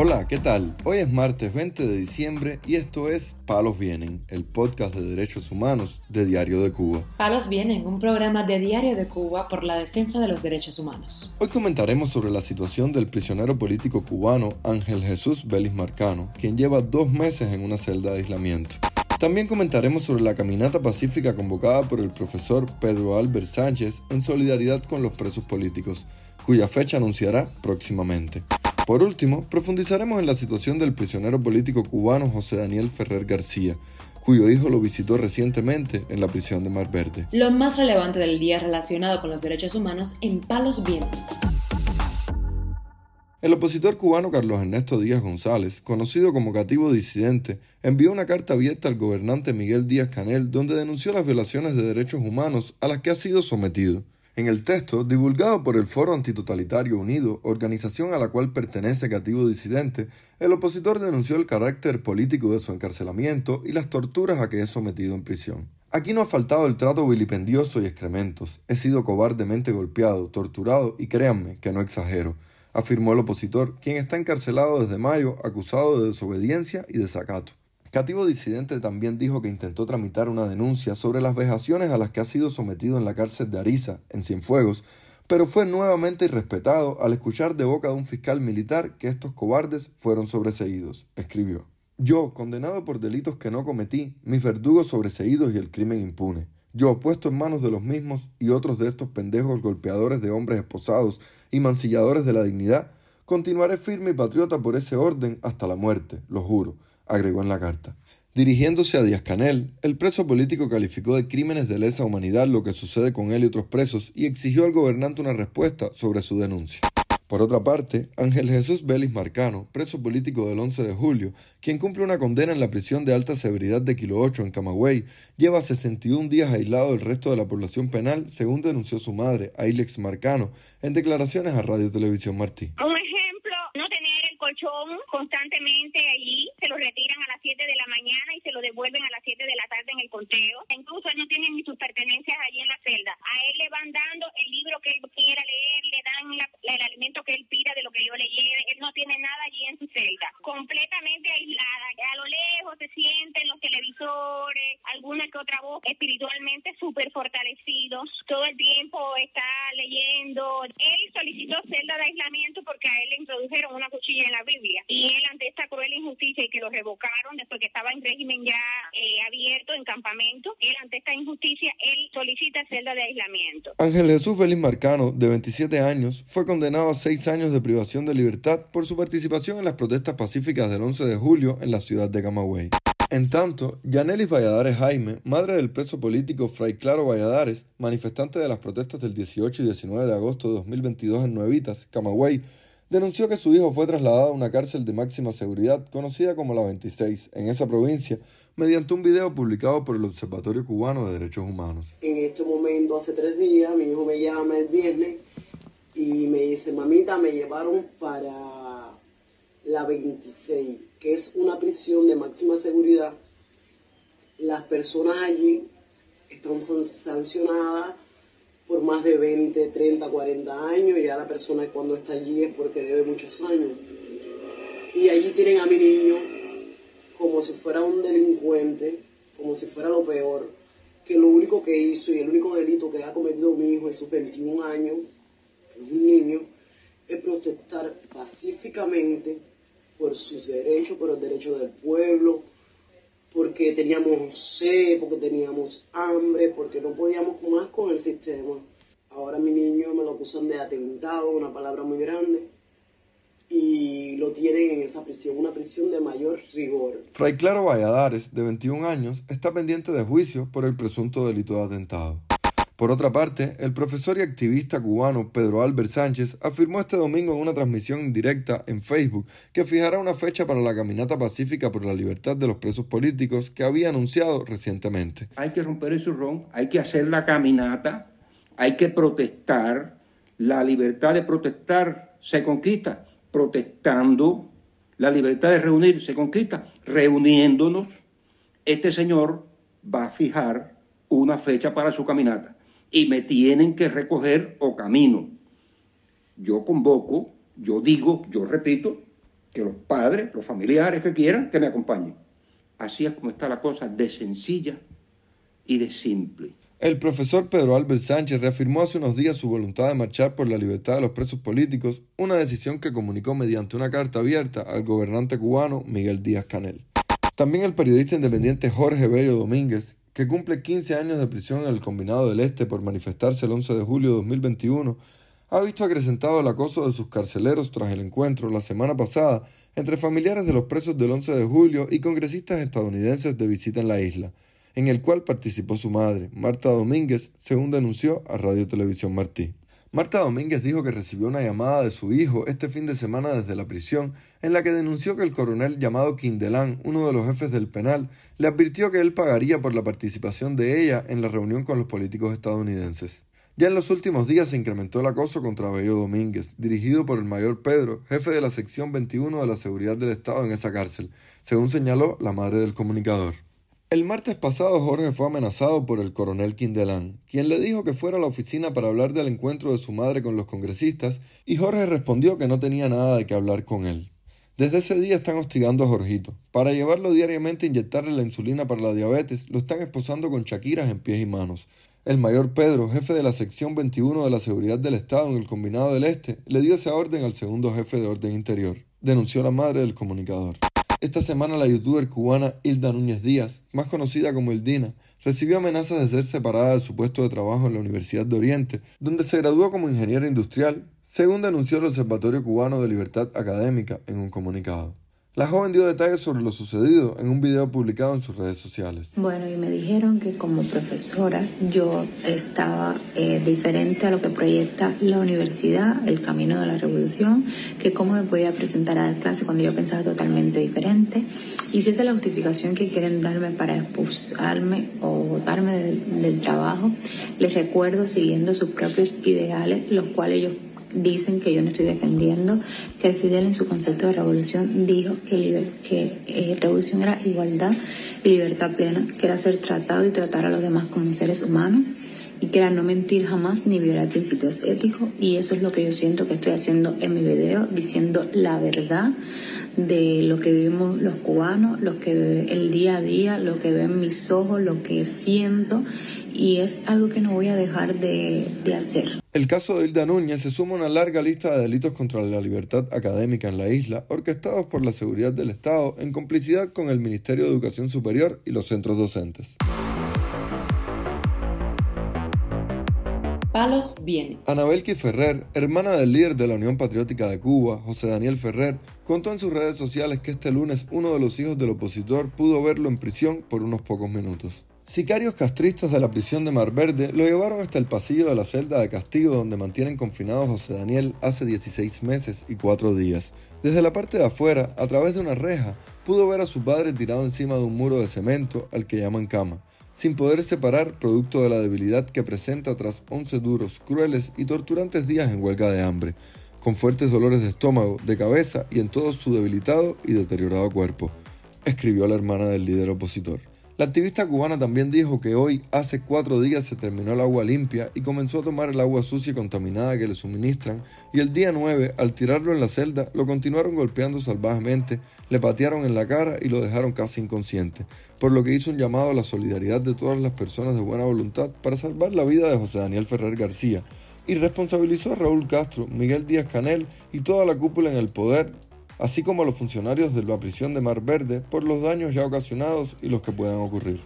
Hola, ¿qué tal? Hoy es martes 20 de diciembre y esto es Palos Vienen, el podcast de derechos humanos de Diario de Cuba. Palos Vienen, un programa de Diario de Cuba por la defensa de los derechos humanos. Hoy comentaremos sobre la situación del prisionero político cubano Ángel Jesús Vélez Marcano, quien lleva dos meses en una celda de aislamiento. También comentaremos sobre la caminata pacífica convocada por el profesor Pedro Albert Sánchez en solidaridad con los presos políticos, cuya fecha anunciará próximamente. Por último, profundizaremos en la situación del prisionero político cubano José Daniel Ferrer García, cuyo hijo lo visitó recientemente en la prisión de Mar Verde. Lo más relevante del día relacionado con los derechos humanos en Palos Vientos. El opositor cubano Carlos Ernesto Díaz González, conocido como cativo disidente, envió una carta abierta al gobernante Miguel Díaz Canel donde denunció las violaciones de derechos humanos a las que ha sido sometido. En el texto, divulgado por el Foro Antitotalitario Unido, organización a la cual pertenece Cativo Disidente, el opositor denunció el carácter político de su encarcelamiento y las torturas a que es sometido en prisión. Aquí no ha faltado el trato vilipendioso y excrementos. He sido cobardemente golpeado, torturado y créanme que no exagero, afirmó el opositor, quien está encarcelado desde mayo acusado de desobediencia y desacato. Cativo Disidente también dijo que intentó tramitar una denuncia sobre las vejaciones a las que ha sido sometido en la cárcel de Ariza, en Cienfuegos, pero fue nuevamente irrespetado al escuchar de boca de un fiscal militar que estos cobardes fueron sobreseídos. Escribió. Yo, condenado por delitos que no cometí, mis verdugos sobreseídos y el crimen impune. Yo, puesto en manos de los mismos y otros de estos pendejos golpeadores de hombres esposados y mancilladores de la dignidad, continuaré firme y patriota por ese orden hasta la muerte, lo juro agregó en la carta. Dirigiéndose a Díaz Canel, el preso político calificó de crímenes de lesa humanidad lo que sucede con él y otros presos y exigió al gobernante una respuesta sobre su denuncia. Por otra parte, Ángel Jesús Vélez Marcano, preso político del 11 de julio, quien cumple una condena en la prisión de alta severidad de Kilo 8 en Camagüey, lleva 61 días aislado del resto de la población penal, según denunció su madre, Ailex Marcano, en declaraciones a Radio Televisión Martí constantemente allí, se lo retiran a las 7 de la mañana y se lo devuelven a las 7 de la tarde en el conteo. Incluso él no tiene ni sus pertenencias allí en la celda. A él le van dando el libro que él quiera leer, le dan el alimento que él pida de lo que yo le lleve. Él no tiene nada allí en su celda. Completamente aislada. A lo lejos se sienten los televisores, alguna que otra voz espiritualmente súper fortalecidos. Todo el tiempo está leyendo. Él solicitó celda de aislamiento porque a él le introdujeron una cuchilla en la Biblia. Y él ante esta cruel injusticia y que lo revocaron después que estaba en régimen ya eh, abierto, en campamento, él ante esta injusticia, él solicita celda de aislamiento. Ángel Jesús Vélez Marcano, de 27 años, fue condenado a seis años de privación de libertad por su participación en las protestas pacíficas del 11 de julio en la ciudad de Camagüey. En tanto, Yanelis Valladares Jaime, madre del preso político Fray Claro Valladares, manifestante de las protestas del 18 y 19 de agosto de 2022 en Nuevitas, Camagüey, denunció que su hijo fue trasladado a una cárcel de máxima seguridad conocida como la 26 en esa provincia mediante un video publicado por el Observatorio Cubano de Derechos Humanos. En este momento, hace tres días, mi hijo me llama el viernes y me dice, mamita, me llevaron para la 26, que es una prisión de máxima seguridad. Las personas allí están sancionadas por más de 20, 30, 40 años. Ya la persona cuando está allí es porque debe muchos años. Y allí tienen a mi niño como si fuera un delincuente, como si fuera lo peor, que lo único que hizo y el único delito que ha cometido mi hijo en sus 21 años, un niño, es protestar pacíficamente por sus derechos, por los derechos del pueblo, porque teníamos sed, porque teníamos hambre, porque no podíamos más con el sistema. Ahora mi niño me lo acusan de atentado, una palabra muy grande, y lo tienen en esa prisión, una prisión de mayor rigor. Fray Claro Valladares, de 21 años, está pendiente de juicio por el presunto delito de atentado. Por otra parte, el profesor y activista cubano Pedro Albert Sánchez afirmó este domingo en una transmisión directa en Facebook que fijará una fecha para la caminata pacífica por la libertad de los presos políticos que había anunciado recientemente. Hay que romper el zurrón, hay que hacer la caminata, hay que protestar. La libertad de protestar se conquista protestando, la libertad de reunir se conquista reuniéndonos. Este señor va a fijar una fecha para su caminata y me tienen que recoger o camino. Yo convoco, yo digo, yo repito, que los padres, los familiares que quieran, que me acompañen. Así es como está la cosa de sencilla y de simple. El profesor Pedro Álvarez Sánchez reafirmó hace unos días su voluntad de marchar por la libertad de los presos políticos, una decisión que comunicó mediante una carta abierta al gobernante cubano Miguel Díaz Canel. También el periodista independiente Jorge Bello Domínguez, que cumple 15 años de prisión en el Combinado del Este por manifestarse el 11 de julio de 2021, ha visto acrecentado el acoso de sus carceleros tras el encuentro la semana pasada entre familiares de los presos del 11 de julio y congresistas estadounidenses de visita en la isla en el cual participó su madre, Marta Domínguez, según denunció a Radio Televisión Martí. Marta Domínguez dijo que recibió una llamada de su hijo este fin de semana desde la prisión, en la que denunció que el coronel llamado Quindelán, uno de los jefes del penal, le advirtió que él pagaría por la participación de ella en la reunión con los políticos estadounidenses. Ya en los últimos días se incrementó el acoso contra Bello Domínguez, dirigido por el mayor Pedro, jefe de la sección 21 de la seguridad del Estado en esa cárcel, según señaló la madre del comunicador. El martes pasado Jorge fue amenazado por el coronel Quindelán, quien le dijo que fuera a la oficina para hablar del encuentro de su madre con los congresistas, y Jorge respondió que no tenía nada de qué hablar con él. Desde ese día están hostigando a Jorgito. Para llevarlo diariamente a inyectarle la insulina para la diabetes, lo están esposando con chaquiras en pies y manos. El mayor Pedro, jefe de la sección 21 de la Seguridad del Estado en el Combinado del Este, le dio esa orden al segundo jefe de orden interior, denunció la madre del comunicador. Esta semana la youtuber cubana Hilda Núñez Díaz, más conocida como Hildina, recibió amenazas de ser separada de su puesto de trabajo en la Universidad de Oriente, donde se graduó como ingeniera industrial, según denunció el Observatorio Cubano de Libertad Académica en un comunicado. La joven dio detalles sobre lo sucedido en un video publicado en sus redes sociales. Bueno, y me dijeron que como profesora yo estaba eh, diferente a lo que proyecta la universidad, el camino de la revolución, que cómo me podía presentar a dar clase cuando yo pensaba totalmente diferente. Y si esa es la justificación que quieren darme para expulsarme o botarme del, del trabajo, les recuerdo siguiendo sus propios ideales, los cuales ellos dicen que yo no estoy defendiendo, que Fidel en su concepto de revolución dijo que, que eh, revolución era igualdad y libertad plena, que era ser tratado y tratar a los demás como seres humanos y que era no mentir jamás ni violar principios éticos y eso es lo que yo siento que estoy haciendo en mi video, diciendo la verdad de lo que vivimos los cubanos, lo que el día a día, lo que ven mis ojos, lo que siento y es algo que no voy a dejar de, de hacer. El caso de Hilda Núñez se suma a una larga lista de delitos contra la libertad académica en la isla, orquestados por la seguridad del Estado en complicidad con el Ministerio de Educación Superior y los centros docentes. Palos viene. Anabelki Ferrer, hermana del líder de la Unión Patriótica de Cuba, José Daniel Ferrer, contó en sus redes sociales que este lunes uno de los hijos del opositor pudo verlo en prisión por unos pocos minutos. Sicarios castristas de la prisión de Mar Verde lo llevaron hasta el pasillo de la celda de castigo donde mantienen confinado a José Daniel hace 16 meses y 4 días. Desde la parte de afuera, a través de una reja, pudo ver a su padre tirado encima de un muro de cemento al que llaman cama, sin poder separar producto de la debilidad que presenta tras 11 duros, crueles y torturantes días en huelga de hambre, con fuertes dolores de estómago, de cabeza y en todo su debilitado y deteriorado cuerpo, escribió la hermana del líder opositor. La activista cubana también dijo que hoy, hace cuatro días, se terminó el agua limpia y comenzó a tomar el agua sucia y contaminada que le suministran, y el día 9, al tirarlo en la celda, lo continuaron golpeando salvajemente, le patearon en la cara y lo dejaron casi inconsciente, por lo que hizo un llamado a la solidaridad de todas las personas de buena voluntad para salvar la vida de José Daniel Ferrer García, y responsabilizó a Raúl Castro, Miguel Díaz Canel y toda la cúpula en el poder así como a los funcionarios de la prisión de Mar Verde por los daños ya ocasionados y los que puedan ocurrir.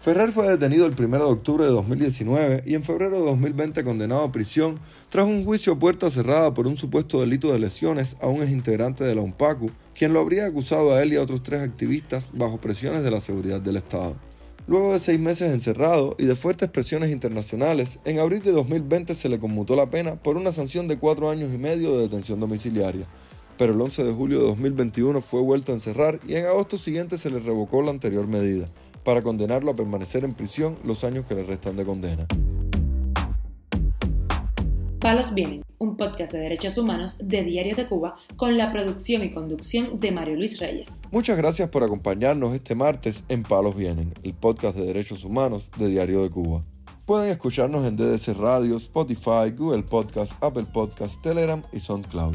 Ferrer fue detenido el 1 de octubre de 2019 y en febrero de 2020 condenado a prisión tras un juicio a puerta cerrada por un supuesto delito de lesiones a un exintegrante de la UNPACU, quien lo habría acusado a él y a otros tres activistas bajo presiones de la seguridad del Estado. Luego de seis meses encerrado y de fuertes presiones internacionales, en abril de 2020 se le conmutó la pena por una sanción de cuatro años y medio de detención domiciliaria pero el 11 de julio de 2021 fue vuelto a encerrar y en agosto siguiente se le revocó la anterior medida, para condenarlo a permanecer en prisión los años que le restan de condena. Palos Vienen, un podcast de derechos humanos de Diario de Cuba con la producción y conducción de Mario Luis Reyes. Muchas gracias por acompañarnos este martes en Palos Vienen, el podcast de derechos humanos de Diario de Cuba. Pueden escucharnos en DDC Radio, Spotify, Google Podcast, Apple Podcast, Telegram y SoundCloud.